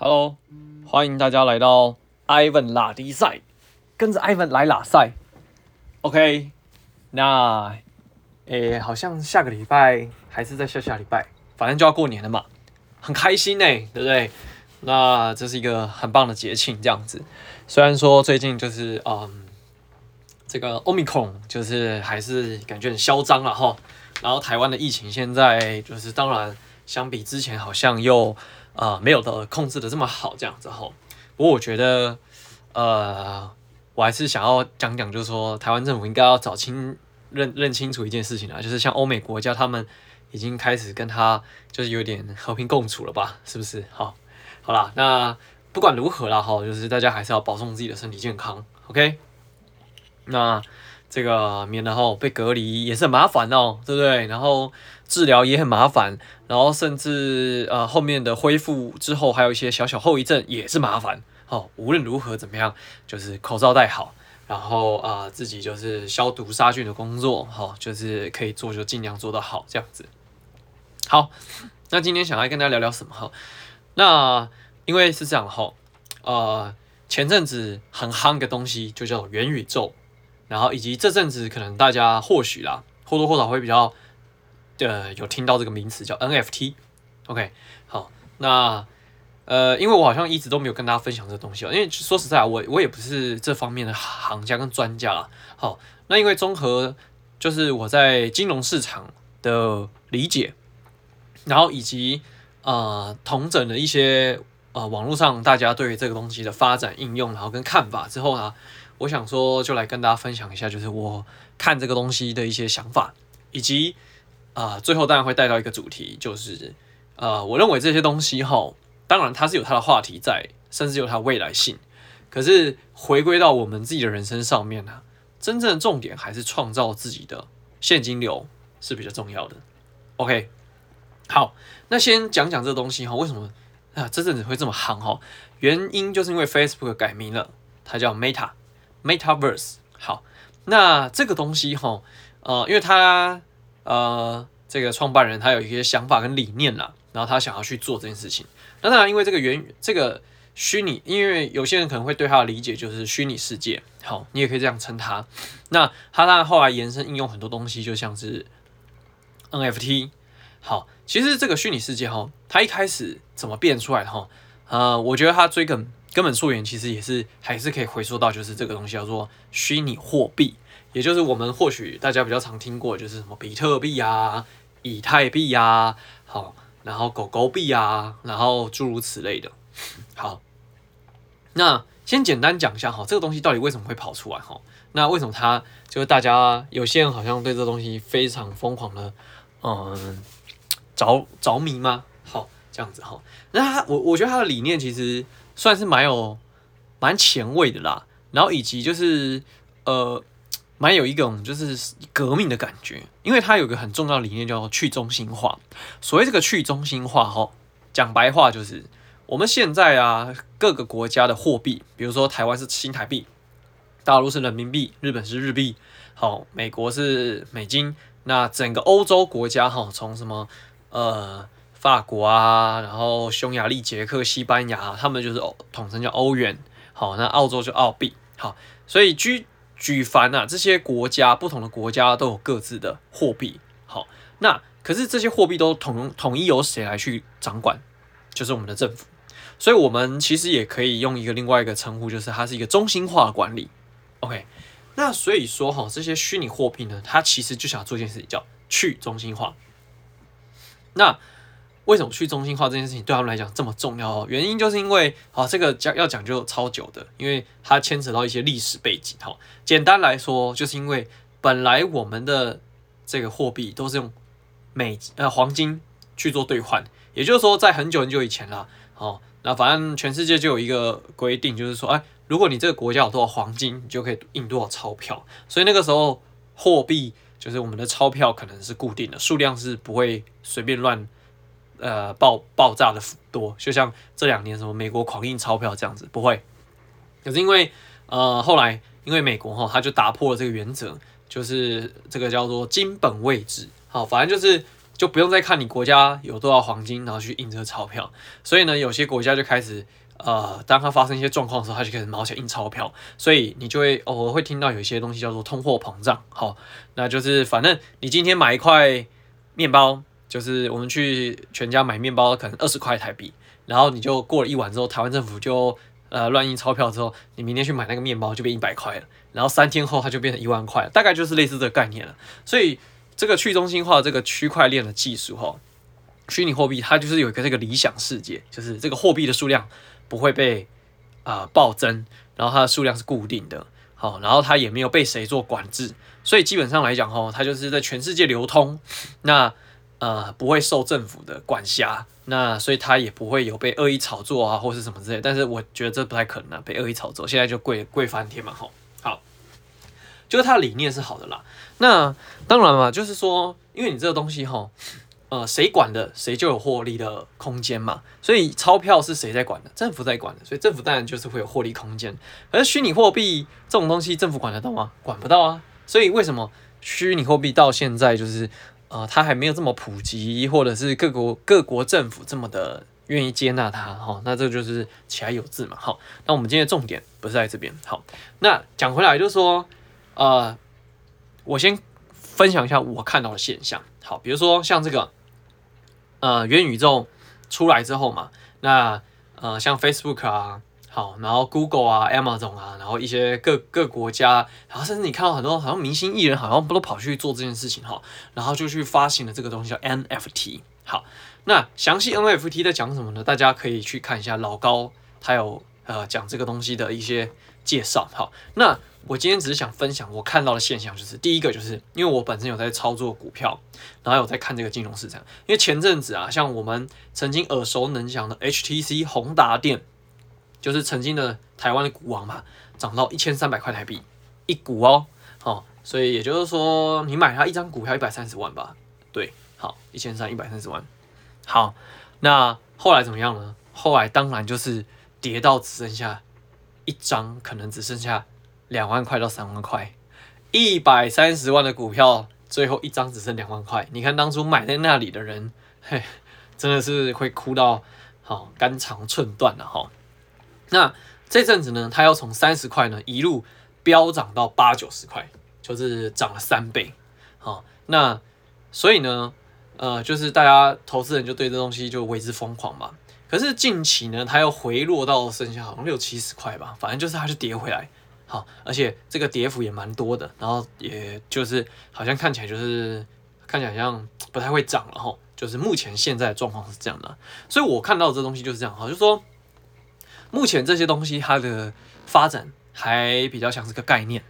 Hello，欢迎大家来到 Ivan 拉迪赛，跟着 Ivan 来拉赛。OK，那诶，好像下个礼拜还是在下下礼拜，反正就要过年了嘛，很开心呢，对不对？那这是一个很棒的节庆，这样子。虽然说最近就是嗯，这个 Omicron 就是还是感觉很嚣张了哈。然后台湾的疫情现在就是当然相比之前好像又。啊、呃，没有的控制的这么好，这样子吼。不过我觉得，呃，我还是想要讲讲，就是说台湾政府应该要找清认认清楚一件事情啊，就是像欧美国家，他们已经开始跟他就是有点和平共处了吧？是不是？好，好啦，那不管如何啦，哈，就是大家还是要保重自己的身体健康，OK？那。这个免得后被隔离也是很麻烦哦，对不对？然后治疗也很麻烦，然后甚至呃后面的恢复之后还有一些小小后遗症也是麻烦。哦，无论如何怎么样，就是口罩戴好，然后啊、自己就是消毒杀菌的工作，哈、就是可以做就尽量做得好这样子。好，那今天想来跟大家聊聊什么哈？那因为是这样哈，呃前阵子很夯的东西就叫元宇宙。然后以及这阵子可能大家或许啦或多或少会比较呃有听到这个名词叫 NFT，OK，好，那呃因为我好像一直都没有跟大家分享这东西哦，因为说实在我我也不是这方面的行家跟专家啦，好，那因为综合就是我在金融市场的理解，然后以及呃同整的一些呃网络上大家对这个东西的发展应用，然后跟看法之后呢。我想说，就来跟大家分享一下，就是我看这个东西的一些想法，以及啊、最后当然会带到一个主题，就是呃，我认为这些东西哈，当然它是有它的话题在，甚至有它的未来性。可是回归到我们自己的人生上面呢，真正的重点还是创造自己的现金流是比较重要的。OK，好，那先讲讲这个东西哈，为什么啊这阵子会这么夯哈？原因就是因为 Facebook 改名了，它叫 Meta。Metaverse，好，那这个东西哈，呃，因为他呃，这个创办人他有一些想法跟理念啦，然后他想要去做这件事情。那当然，因为这个原这个虚拟，因为有些人可能会对他的理解就是虚拟世界，好，你也可以这样称它。那他当然后来延伸应用很多东西，就像是 NFT。好，其实这个虚拟世界哈，它一开始怎么变出来的哈？呃，我觉得它追根。根本溯源其实也是还是可以回溯到，就是这个东西叫做虚拟货币，也就是我们或许大家比较常听过，就是什么比特币啊、以太币啊，好，然后狗狗币啊，然后诸如此类的。好，那先简单讲一下哈，这个东西到底为什么会跑出来哈？那为什么它就是大家有些人好像对这东西非常疯狂的，嗯，着着迷吗？好，这样子哈。那他我我觉得他的理念其实。算是蛮有蛮前卫的啦，然后以及就是呃，蛮有一种就是革命的感觉，因为他有个很重要的理念叫去中心化。所谓这个去中心化，哈，讲白话就是我们现在啊，各个国家的货币，比如说台湾是新台币，大陆是人民币，日本是日币，好，美国是美金，那整个欧洲国家哈，从什么呃。法国啊，然后匈牙利、捷克、西班牙，他们就是统称叫欧元。好，那澳洲就澳币。好，所以举举凡啊，这些国家不同的国家都有各自的货币。好，那可是这些货币都统统一由谁来去掌管？就是我们的政府。所以，我们其实也可以用一个另外一个称呼，就是它是一个中心化管理。OK，那所以说哈，这些虚拟货币呢，它其实就想做一件事情，叫去中心化。那为什么去中心化这件事情对他们来讲这么重要哦？原因就是因为，好，这个讲要讲究超久的，因为它牵扯到一些历史背景。好，简单来说，就是因为本来我们的这个货币都是用美呃黄金去做兑换，也就是说，在很久很久以前啦，好，那反正全世界就有一个规定，就是说，哎，如果你这个国家有多少黄金，你就可以印多少钞票。所以那个时候货币就是我们的钞票可能是固定的，数量是不会随便乱。呃，爆爆炸的多，就像这两年什么美国狂印钞票这样子，不会。可是因为呃，后来因为美国哈，他就打破了这个原则，就是这个叫做金本位制。好，反正就是就不用再看你国家有多少黄金，然后去印这个钞票。所以呢，有些国家就开始，呃，当它发生一些状况的时候，它就开始毛起来印钞票。所以你就会偶尔会听到有一些东西叫做通货膨胀。好，那就是反正你今天买一块面包，就是我们去全家买面包，可能二十块台币，然后你就过了一晚之后，台湾政府就呃乱印钞票之后，你明天去买那个面包就变一百块了，然后三天后它就变成一万块，大概就是类似这个概念了。所以。这个去中心化这个区块链的技术哈，虚拟货币它就是有一个这个理想世界，就是这个货币的数量不会被啊、暴增，然后它的数量是固定的，好，然后它也没有被谁做管制，所以基本上来讲哈，它就是在全世界流通，那呃不会受政府的管辖，那所以它也不会有被恶意炒作啊或是什么之类，但是我觉得这不太可能啊，被恶意炒作，现在就贵贵翻天嘛，哈，好，就是它的理念是好的啦。那当然嘛，就是说，因为你这个东西哈，呃，谁管的，谁就有获利的空间嘛。所以钞票是谁在管的？政府在管的，所以政府当然就是会有获利空间。而虚拟货币这种东西，政府管得到吗？管不到啊。所以为什么虚拟货币到现在就是呃，它还没有这么普及，或者是各国各国政府这么的愿意接纳它？哈，那这就是其来有自嘛。好，那我们今天重点不是在这边。好，那讲回来就是说，呃。我先分享一下我看到的现象。好，比如说像这个，呃，元宇宙出来之后嘛，那呃，像 Facebook 啊，好，然后 Google 啊，Amazon 啊，然后一些各各国家，然后甚至你看到很多好像明星艺人，好像不都跑去做这件事情哈，然后就去发行了这个东西叫 NFT。好，那详细 NFT 在讲什么呢？大家可以去看一下老高，他有呃讲这个东西的一些介绍。好，那。我今天只是想分享我看到的现象，就是第一个，就是因为我本身有在操作股票，然后有在看这个金融市场。因为前阵子啊，像我们曾经耳熟能详的 HTC 宏达电，就是曾经的台湾的股王嘛，涨到一千三百块台币一股哦，好，所以也就是说，你买它一张股票一百三十万吧，对，好，一千三一百三十万，好，那后来怎么样呢？后来当然就是跌到只剩下一张，可能只剩下。两万块到三万块，一百三十万的股票，最后一张只剩两万块。你看当初买在那里的人，嘿，真的是会哭到好肝肠寸断了哈。那这阵子呢，它要从三十块呢一路飙涨到八九十块，就是涨了三倍。好，那所以呢，呃，就是大家投资人就对这东西就为之疯狂嘛。可是近期呢，它又回落到剩下好像六七十块吧，反正就是它就跌回来。好，而且这个跌幅也蛮多的，然后也就是好像看起来就是看起来好像不太会涨了哈，就是目前现在的状况是这样的，所以我看到这东西就是这样哈，就说目前这些东西它的发展还比较像是个概念。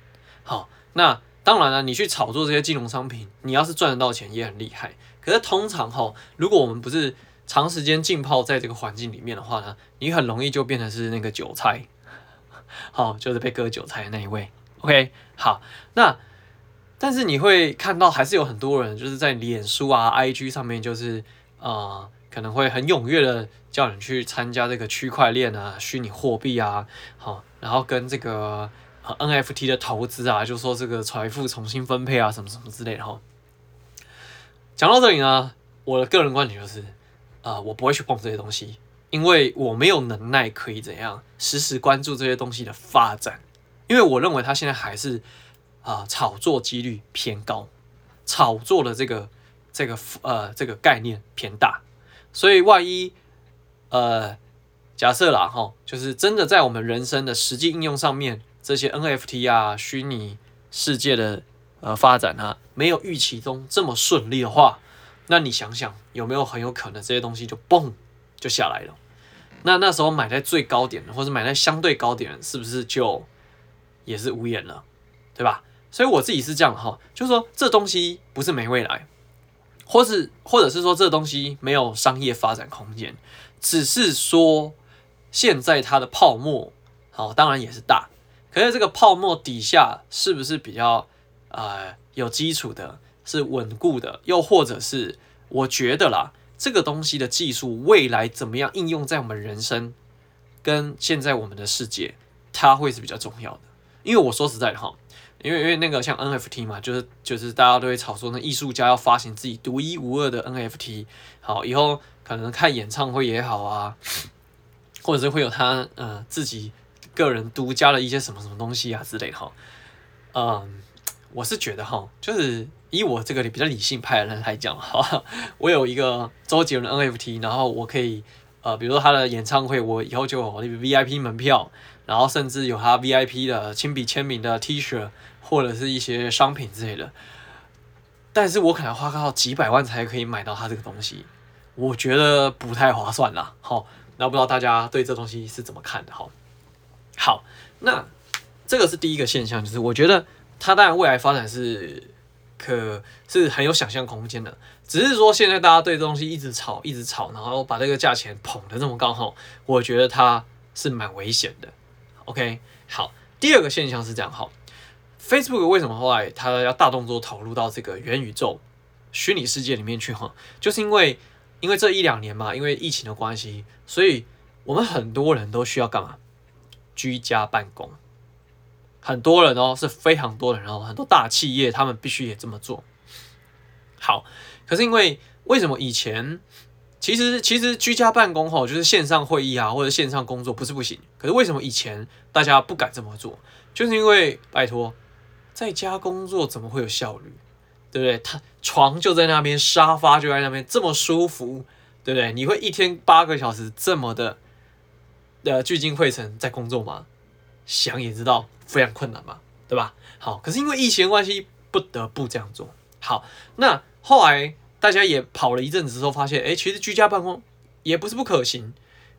好，那当然了，你去炒作这些金融商品，你要是赚得到钱也很厉害，可是通常哈，如果我们不是长时间浸泡在这个环境里面的话呢，你很容易就变成是那个韭菜。好，就是被割韭菜的那一位。OK，好，那但是你会看到，还是有很多人就是在脸书啊、IG 上面，就是呃，可能会很踊跃的叫你去参加这个区块链啊、虚拟货币啊，好，然后跟这个、呃、NFT 的投资啊，就说这个财富重新分配啊，什么什么之类的哈。讲到这里呢，我的个人观点就是，啊、呃，我不会去碰这些东西。因为我没有能耐可以怎样实时关注这些东西的发展，因为我认为它现在还是啊、炒作几率偏高，炒作的这个这个呃这个概念偏大，所以万一呃假设啦哈，就是真的在我们人生的实际应用上面，这些 NFT 啊虚拟世界的呃发展啊没有预期中这么顺利的话，那你想想有没有很有可能这些东西就嘣？就下来了，那那时候买在最高点的，或者买在相对高点，是不是就也是无言了，对吧？所以我自己是这样哈，就是说这东西不是没未来，或是或者是说这东西没有商业发展空间，只是说现在它的泡沫好，当然也是大，可是这个泡沫底下是不是比较呃有基础的，是稳固的，又或者是我觉得啦。这个东西的技术未来怎么样应用在我们人生跟现在我们的世界，它会是比较重要的。因为我说实在的哈，因为因为那个像 NFT 嘛，就是就是大家都会炒作那艺术家要发行自己独一无二的 NFT，好，以后可能看演唱会也好啊，或者是会有他呃自己个人独家的一些什么什么东西啊之类的哈，嗯，我是觉得哈，就是以我这个比较理性派的人来讲哈，我有一个周杰伦 NFT，然后我可以呃，比如说他的演唱会，我以后就有 VIP 门票。然后甚至有他 VIP 的亲笔签名的 T 恤，或者是一些商品之类的，但是我可能花到几百万才可以买到他这个东西，我觉得不太划算啦。好，那不知道大家对这东西是怎么看的？好，好，那这个是第一个现象，就是我觉得它当然未来发展是可是很有想象空间的，只是说现在大家对这东西一直炒，一直炒，然后把这个价钱捧得这么高，哈，我觉得它是蛮危险的。OK，好，第二个现象是这样，哈，Facebook 为什么后来它要大动作投入到这个元宇宙虚拟世界里面去？哈，就是因为因为这一两年嘛，因为疫情的关系，所以我们很多人都需要干嘛？居家办公，很多人哦，是非常多人哦，很多大企业他们必须也这么做。好，可是因为为什么以前？其实，其实居家办公吼，就是线上会议啊，或者线上工作不是不行。可是为什么以前大家不敢这么做？就是因为拜托，在家工作怎么会有效率？对不对？他床就在那边，沙发就在那边，这么舒服，对不对？你会一天八个小时这么的呃聚精会神在工作吗？想也知道非常困难嘛，对吧？好，可是因为疫情关系，不得不这样做。好，那后来。大家也跑了一阵子之后，发现，哎，其实居家办公也不是不可行。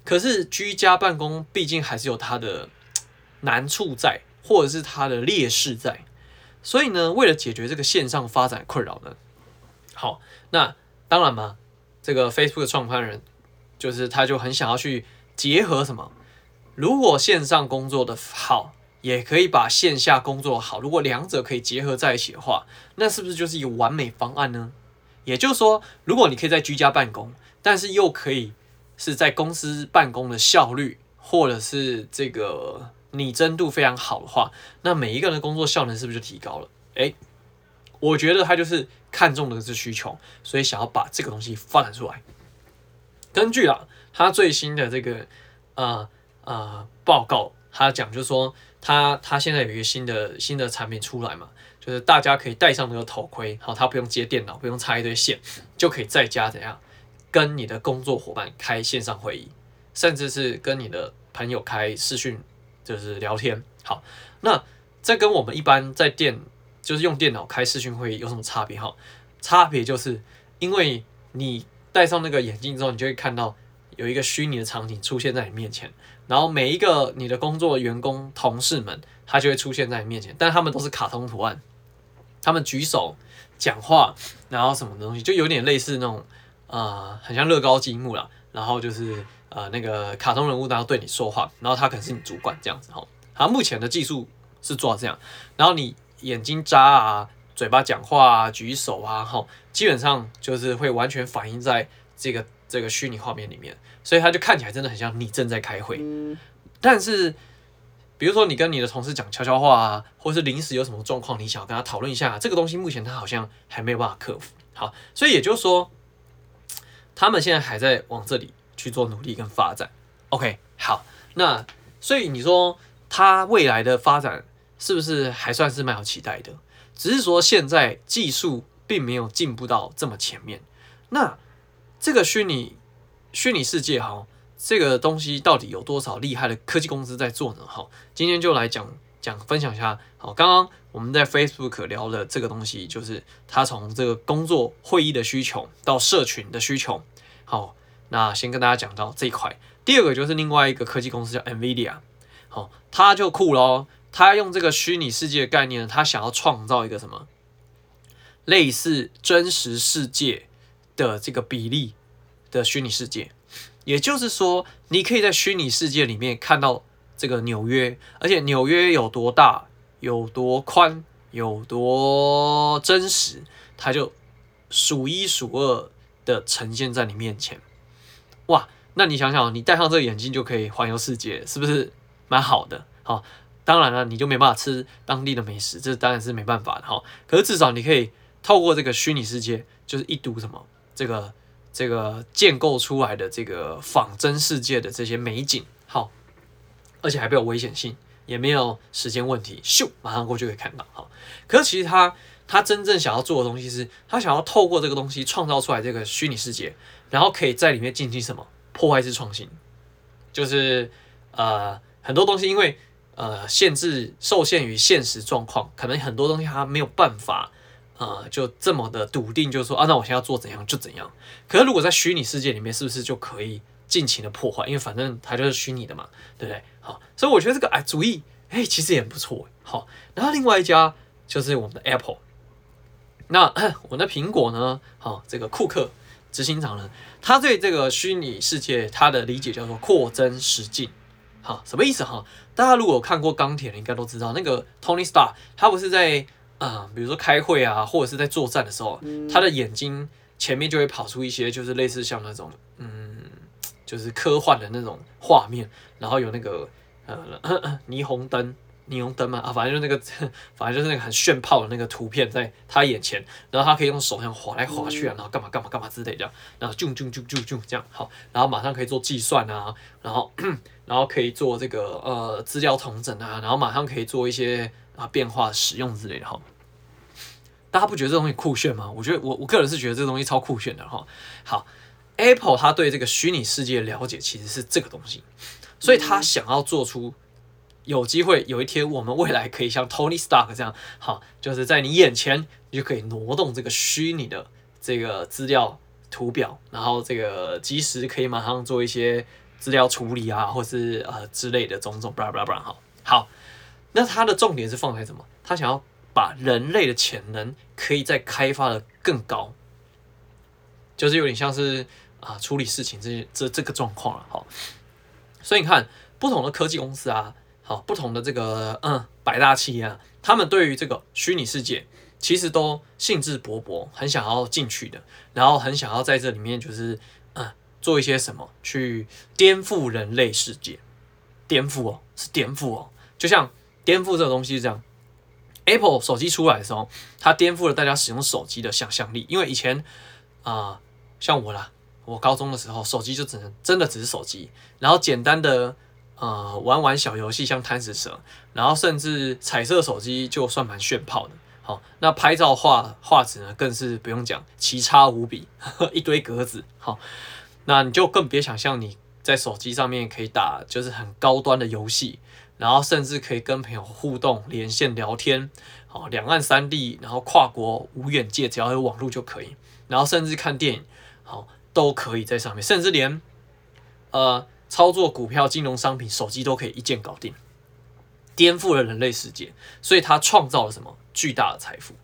可是居家办公毕竟还是有它的难处在，或者是它的劣势在。所以呢，为了解决这个线上发展困扰呢，好，那当然嘛，这个 Facebook 的创办人就是他就很想要去结合什么？如果线上工作的好，也可以把线下工作好。如果两者可以结合在一起的话，那是不是就是一个完美方案呢？也就是说，如果你可以在居家办公，但是又可以是在公司办公的效率，或者是这个拟真度非常好的话，那每一个人的工作效能是不是就提高了？诶，我觉得他就是看中的是需求，所以想要把这个东西发展出来。根据啊，他最新的这个呃呃报告，他讲就是说，他他现在有一个新的新的产品出来嘛。就是大家可以戴上那个头盔，好，他不用接电脑，不用插一堆线，就可以在家怎样跟你的工作伙伴开线上会议，甚至是跟你的朋友开视讯，就是聊天。好，那这跟我们一般在电就是用电脑开视讯会议有什么差别？哈，差别就是因为你戴上那个眼镜之后，你就会看到有一个虚拟的场景出现在你面前，然后每一个你的工作员工同事们，他就会出现在你面前，但他们都是卡通图案。他们举手讲话，然后什么东西，就有点类似那种，呃，很像乐高积木啦。然后就是呃，那个卡通人物，然后对你说话，然后他可能是你主管这样子哈。他目前的技术是做到这样，然后你眼睛眨啊，嘴巴讲话啊，举手啊，哈，基本上就是会完全反映在这个这个虚拟画面里面，所以他就看起来真的很像你正在开会，但是。比如说，你跟你的同事讲悄悄话啊，或是临时有什么状况，你想要跟他讨论一下，这个东西目前他好像还没有办法克服。好，所以也就是说，他们现在还在往这里去做努力跟发展。OK，好，那所以你说他未来的发展是不是还算是蛮有期待的？只是说现在技术并没有进步到这么前面。那这个虚拟虚拟世界哈。这个东西到底有多少厉害的科技公司在做呢？哈，今天就来讲讲分享一下。好，刚刚我们在 Facebook 聊的这个东西，就是它从这个工作会议的需求到社群的需求。好，那先跟大家讲到这一块。第二个就是另外一个科技公司叫 NVIDIA。好，它就酷咯，它用这个虚拟世界的概念，它想要创造一个什么类似真实世界的这个比例的虚拟世界。也就是说，你可以在虚拟世界里面看到这个纽约，而且纽约有多大、有多宽、有多真实，它就数一数二的呈现在你面前。哇，那你想想，你戴上这个眼镜就可以环游世界，是不是蛮好的？好，当然了，你就没办法吃当地的美食，这当然是没办法的哈。可是至少你可以透过这个虚拟世界，就是一睹什么这个这个建构出来的这个仿真世界的这些美景，好，而且还没有危险性，也没有时间问题，咻，马上过去可以看到哈。可是其实他他真正想要做的东西是，他想要透过这个东西创造出来这个虚拟世界，然后可以在里面进行什么破坏式创新，就是呃很多东西因为。呃，限制受限于现实状况，可能很多东西他没有办法，呃，就这么的笃定，就是说啊，那我现在要做怎样就怎样。可是如果在虚拟世界里面，是不是就可以尽情的破坏？因为反正它就是虚拟的嘛，对不对？好，所以我觉得这个哎主意，哎，其实也很不错。好，然后另外一家就是我们的 Apple，那我们的苹果呢？好，这个库克执行长呢，他对这个虚拟世界他的理解叫做扩增实境。好，什么意思哈？大家如果看过钢铁，应该都知道那个 Tony Stark，他不是在啊、呃，比如说开会啊，或者是在作战的时候，他的眼睛前面就会跑出一些，就是类似像那种嗯，就是科幻的那种画面，然后有那个呃 霓虹灯。霓虹灯嘛，啊，反正就是那个，反正就是那个很炫炮的那个图片在他眼前，然后他可以用手这样划来划去啊，然后干嘛干嘛干嘛之类的，然后啾啾啾啾啾这样好，然后马上可以做计算啊，然后 然后可以做这个呃资料统整啊，然后马上可以做一些啊变化使用之类的哈。大家不觉得这东西酷炫吗？我觉得我我个人是觉得这东西超酷炫的哈。好，Apple 它对这个虚拟世界的了解其实是这个东西，所以他想要做出。有机会有一天，我们未来可以像 Tony Stark 这样，好，就是在你眼前，你就可以挪动这个虚拟的这个资料图表，然后这个即时可以马上做一些资料处理啊，或是呃之类的种种，blah blah blah，好，好，那它的重点是放在什么？他想要把人类的潜能可以再开发的更高，就是有点像是啊处理事情这这这个状况了，好，所以你看不同的科技公司啊。好，不同的这个嗯百大企业啊，他们对于这个虚拟世界其实都兴致勃勃，很想要进去的，然后很想要在这里面就是嗯做一些什么去颠覆人类世界，颠覆哦，是颠覆哦，就像颠覆这个东西是这样，Apple 手机出来的时候，它颠覆了大家使用手机的想象力，因为以前啊、像我啦，我高中的时候手机就只能真的只是手机，然后简单的。呃，玩玩小游戏，像贪食蛇，然后甚至彩色手机就算蛮炫炮的。好，那拍照画画质呢，更是不用讲，奇差无比，呵呵，一堆格子。好，那你就更别想象你在手机上面可以打就是很高端的游戏，然后甚至可以跟朋友互动、连线聊天。好，两岸三地，然后跨国无远界，只要有网络就可以。然后甚至看电影，好，都可以在上面，甚至连呃。操作股票、金融商品，手机都可以一键搞定，颠覆了人类世界。所以它创造了什么巨大的财富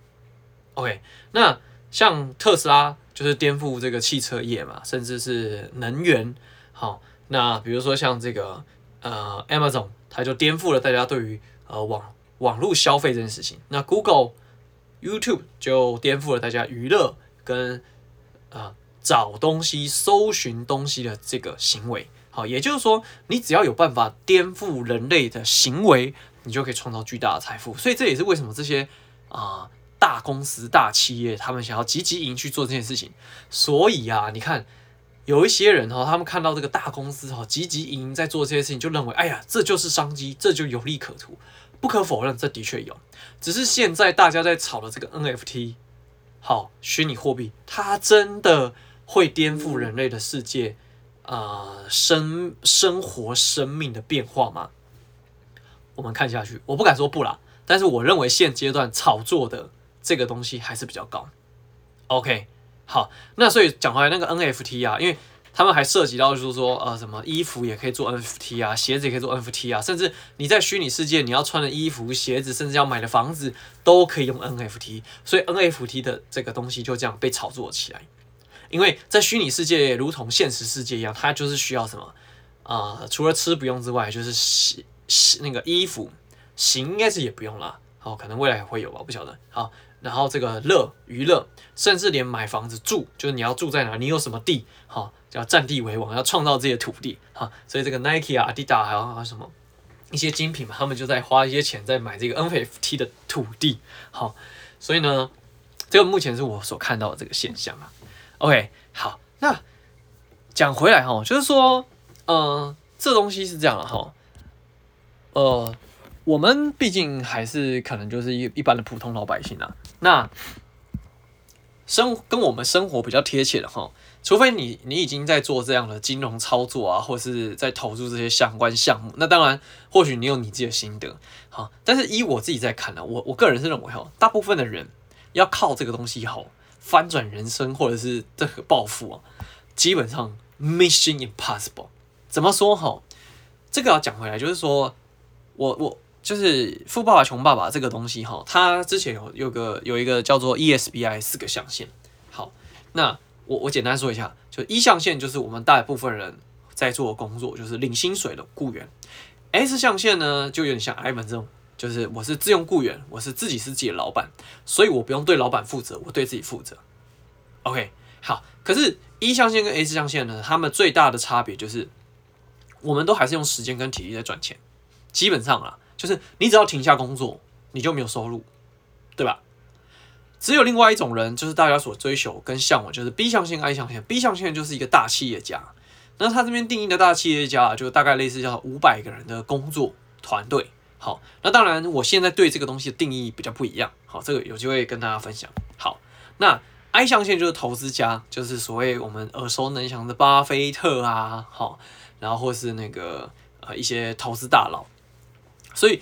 ？OK，那像特斯拉就是颠覆这个汽车业嘛，甚至是能源。好，那比如说像这个呃 Amazon，它就颠覆了大家对于呃网网络消费这件事情。那 Google、YouTube 就颠覆了大家娱乐跟、呃、找东西、搜寻东西的这个行为。好，也就是说，你只要有办法颠覆人类的行为，你就可以创造巨大的财富。所以这也是为什么这些啊、大公司、大企业他们想要积极营去做这件事情。所以啊，你看有一些人哈，他们看到这个大公司哈积极营在做这些事情，就认为哎呀，这就是商机，这就有利可图。不可否认，这的确有。只是现在大家在炒的这个 NFT，好，虚拟货币，它真的会颠覆人类的世界。呃，生生活生命的变化吗？我们看下去，我不敢说不啦，但是我认为现阶段炒作的这个东西还是比较高。OK，好，那所以讲回来那个 NFT 啊，因为他们还涉及到就是说，呃，什么衣服也可以做 NFT 啊，鞋子也可以做 NFT 啊，甚至你在虚拟世界你要穿的衣服、鞋子，甚至要买的房子都可以用 NFT，所以 NFT 的这个东西就这样被炒作起来。因为在虚拟世界，如同现实世界一样，它就是需要什么啊、除了吃不用之外，就是洗洗那个衣服，行应该是也不用了。好，可能未来会有吧，不晓得。好，然后这个乐娱乐，甚至连买房子住，就是你要住在哪，你有什么地，好，叫占地为王，要创造这些土地。好，所以这个 Nike 啊、Adidas 还有什么一些精品嘛，他们就在花一些钱在买这个 NFT 的土地。好，所以呢，这个目前是我所看到的这个现象啊。OK，好，那讲回来哈，就是说，嗯、呃，这东西是这样的哈，呃，我们毕竟还是可能就是一一般的普通老百姓啊，那生跟我们生活比较贴切的哈。除非你你已经在做这样的金融操作啊，或是在投入这些相关项目，那当然或许你有你自己的心得，好，但是依我自己在看呢，我我个人是认为哈，大部分的人要靠这个东西好翻转人生，或者是这个暴富啊，基本上 mission impossible。怎么说哈？这个要讲回来，就是说我我就是富爸爸穷爸爸这个东西哈，它之前有有个有一个叫做 ESBI 四个象限，好，那。我我简单说一下，就一象限就是我们大部分人在做工作，就是领薪水的雇员。S 象限呢，就有点像 Ivan 这种，就是我是自用雇员，我是自己是自己的老板，所以我不用对老板负责，我对自己负责。OK，好。可是一象限跟 S 象限呢，他们最大的差别就是，我们都还是用时间跟体力在赚钱。基本上啊，就是你只要停下工作，你就没有收入，对吧？只有另外一种人，就是大家所追求跟向往，就是 B 象限、I 象限。B 象限就是一个大企业家，那他这边定义的大企业家，就大概类似叫五百个人的工作团队。好，那当然我现在对这个东西的定义比较不一样。好，这个有机会跟大家分享。好，那 I 象限就是投资家，就是所谓我们耳熟能详的巴菲特啊，好，然后或是那个呃一些投资大佬，所以。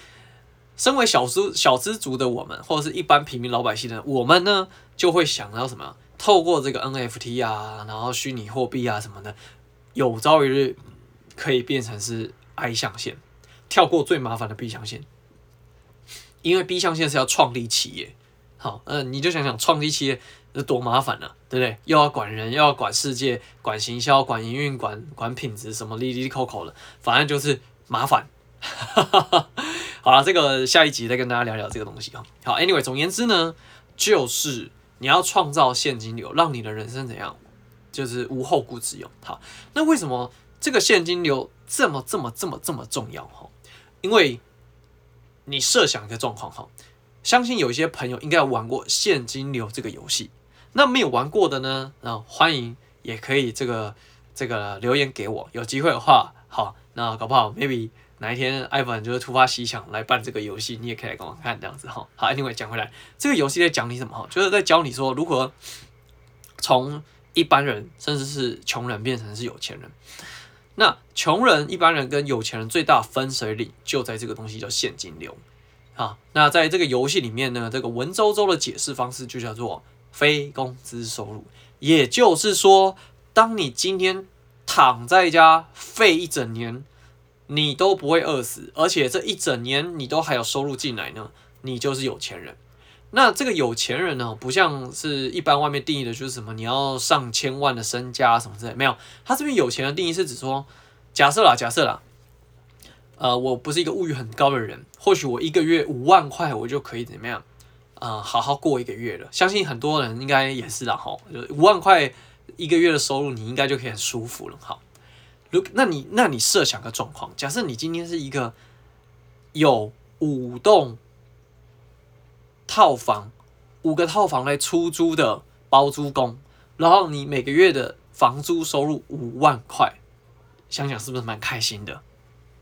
身为小资小资族的我们，或者是一般平民老百姓的我们呢，就会想到什么？透过这个 NFT 啊，然后虚拟货币啊什么的，有朝一日可以变成是 I 象限，跳过最麻烦的 B 象限，因为 B 象限是要创立企业。好，嗯、你就想想创立企业是多麻烦呢、对不对？又要管人，又要管世界，管行销，管营运，管管品质，什么哩哩扣扣的，反正就是麻烦。哈 哈好了，这个下一集再跟大家聊聊这个东西哈。好，Anyway，总言之呢，就是你要创造现金流，让你的人生怎样，就是无后顾之忧。好，那为什么这个现金流这么这么这么这么重要哈？因为你设想一个状况哈，相信有一些朋友应该玩过现金流这个游戏，那没有玩过的呢，那欢迎也可以这个这个留言给我，有机会的话，好，那搞不好 maybe。哪一天，Ivan 就是突发奇想来办这个游戏，你也可以来跟我看这样子哈。好，Anyway，讲回来，这个游戏在讲你什么哈？就是在教你说如何从一般人甚至是穷人变成是有钱人。那穷人、一般人跟有钱人最大分水岭就在这个东西叫现金流。啊，那在这个游戏里面呢，这个文绉绉的解释方式就叫做非工资收入。也就是说，当你今天躺在家废一整年。你都不会饿死，而且这一整年你都还有收入进来呢，你就是有钱人。那这个有钱人呢，不像是一般外面定义的，就是什么你要上千万的身家什么之类，没有。他这边有钱的定义是指说，假设啦，假设啦，呃，我不是一个物欲很高的人，或许我一个月五万块，我就可以怎么样，呃，好好过一个月了。相信很多人应该也是啦，哈，就五万块一个月的收入，你应该就可以很舒服了，好。如那你那你设想个状况，假设你今天是一个有五栋套房，五个套房来出租的包租公，然后你每个月的房租收入五万块，想想是不是蛮开心的，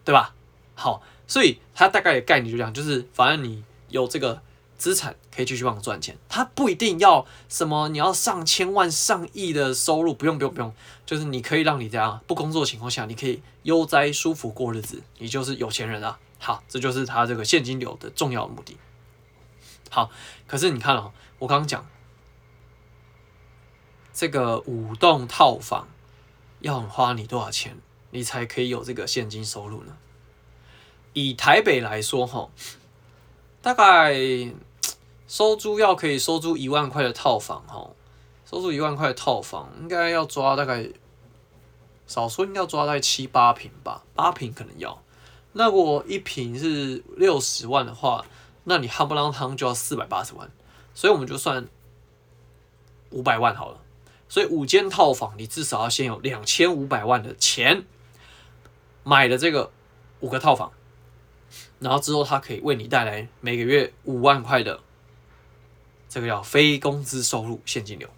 对吧？好，所以它大概的概念就这样，就是反正你有这个。资产可以继续帮我赚钱，他不一定要什么，你要上千万、上亿的收入，不用、不用、不用，就是你可以让你这样不工作的情况下，你可以悠哉舒服过日子，你就是有钱人啊。好，这就是他这个现金流的重要的目的。好，可是你看哦，我刚刚讲这个五栋套房要花你多少钱，你才可以有这个现金收入呢？以台北来说，哈，大概。收租要可以收租一万块的套房，哈，收租一万块的套房应该要抓大概，少说应该要抓在七八平吧，八平可能要。那如果一平是六十万的话，那你夯不啷当就要四百八十万，所以我们就算五百万好了。所以五间套房，你至少要先有两千五百万的钱买了这个五个套房。然后之后它可以为你带来每个月五万块的这个叫非工资收入现金流。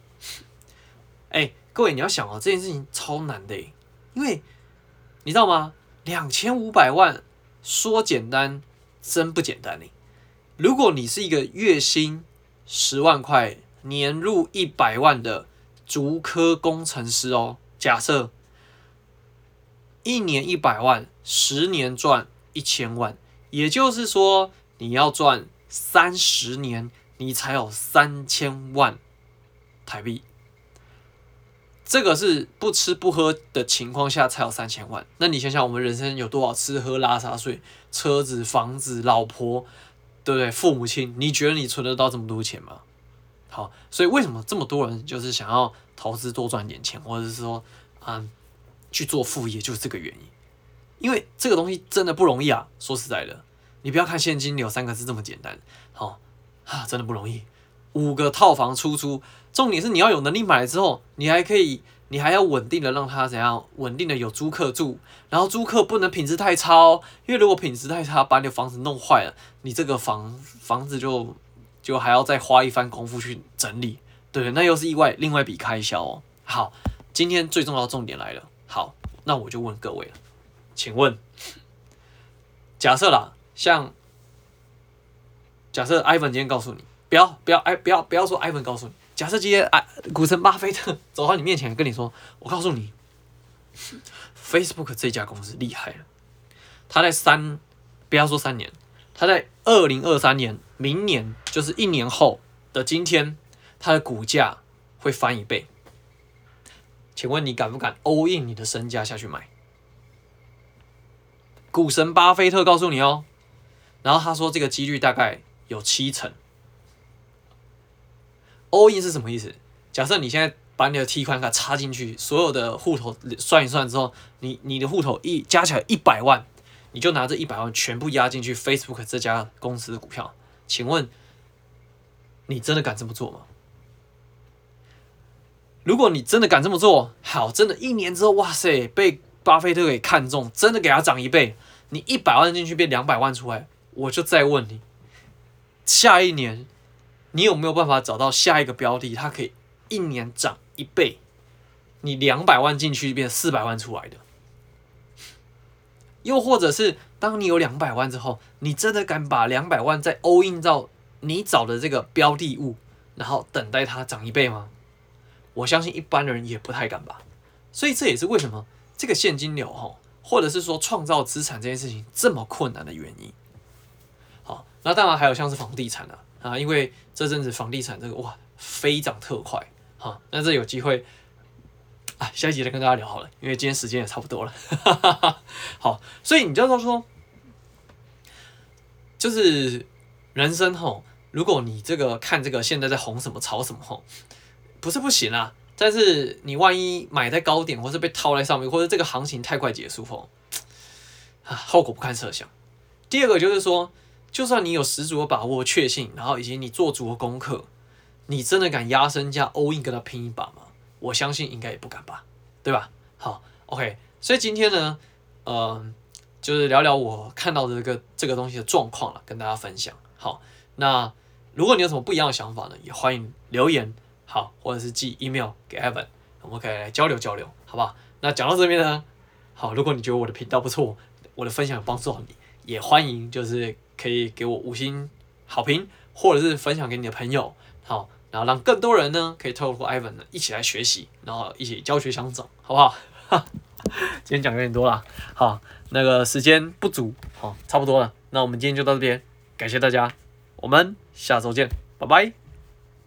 哎，各位你要想哦，这件事情超难的，因为你知道吗？两千五百万说简单，真不简单呢。如果你是一个月薪十万块、年入一百万的竹科工程师哦，假设一年一百万，十年赚一千万，也就是说你要赚三十年，你才有三千万台币。这个是不吃不喝的情况下才有三千万。那你想想，我们人生有多少吃喝拉撒睡，车子、房子、老婆，对不对？父母亲，你觉得你存得到这么多钱吗？好，所以为什么这么多人就是想要投资多赚点钱，或者是说，嗯，去做副业，就是这个原因。因为这个东西真的不容易啊。说实在的，你不要看现金流三个字这么简单，好啊，真的不容易。五个套房出租，重点是你要有能力买了之后，你还可以，你还要稳定的让它怎样？稳定的有租客住，然后租客不能品质太差哦，因为如果品质太差，把你的房子弄坏了，你这个房房子就就还要再花一番功夫去整理，对，那又是意外另外一笔开销哦。好，今天最重要的重点来了，好，那我就问各位了，请问，假设啦，像假设 Ivan 今天告诉你。不要不要哎，不要不要说艾文告诉你。假设今天哎，股神巴菲特走到你面前跟你说：“我告诉你，Facebook 这家公司厉害了。他在三，不要说三年，他在二零二三年，明年就是一年后的今天，他的股价会翻一倍。请问你敢不敢 all in 你的身家下去买？股神巴菲特告诉你哦，然后他说这个几率大概有七成。” all in 是什么意思？假设你现在把你的提款卡插进去，所有的户头算一算之后，你你的户头一加起来一百万，你就拿这一百万全部压进去 Facebook 这家公司的股票。请问你真的敢这么做吗？如果你真的敢这么做，好，真的，一年之后，哇塞，被巴菲特给看中，真的给他涨一倍，你一百万进去变两百万出来，我就再问你，下一年。你有没有办法找到下一个标的，它可以一年涨一倍？你两百万进去变四百万出来的，又或者是当你有两百万之后，你真的敢把两百万再 all in 到你找的这个标的物，然后等待它涨一倍吗？我相信一般人也不太敢吧。所以这也是为什么这个现金流哈，或者是说创造资产这件事情这么困难的原因。那当然还有像是房地产啊。啊，因为这阵子房地产这个哇飞涨特快，哈，那这有机会啊，下一集再跟大家聊好了，因为今天时间也差不多了，哈哈哈。好，所以你就说说，就是人生吼，如果你这个看这个现在在红什么炒什么吼，不是不行啊，但是你万一买在高点，或是被套在上面，或者这个行情太快结束后，啊，后果不堪设想。第二个就是说。就算你有十足的把握、确信，然后以及你做足了功课，你真的敢压身价 all in 跟他拼一把吗？我相信应该也不敢吧，对吧？好，OK，所以今天呢，嗯、就是聊聊我看到的这个这个东西的状况了，跟大家分享。好，那如果你有什么不一样的想法呢，也欢迎留言，好，或者是寄 email 给 Evan，我们可以来交流交流，好不好？那讲到这边呢，好，如果你觉得我的频道不错，我的分享有帮助到你，也欢迎就是。可以给我五星好评，或者是分享给你的朋友，好，然后让更多人呢可以透过 Ivan 呢一起来学习，然后一起教学相长，好不好？今天讲有点多了，好，那个时间不足，好，差不多了，那我们今天就到这边，感谢大家，我们下周见，拜拜。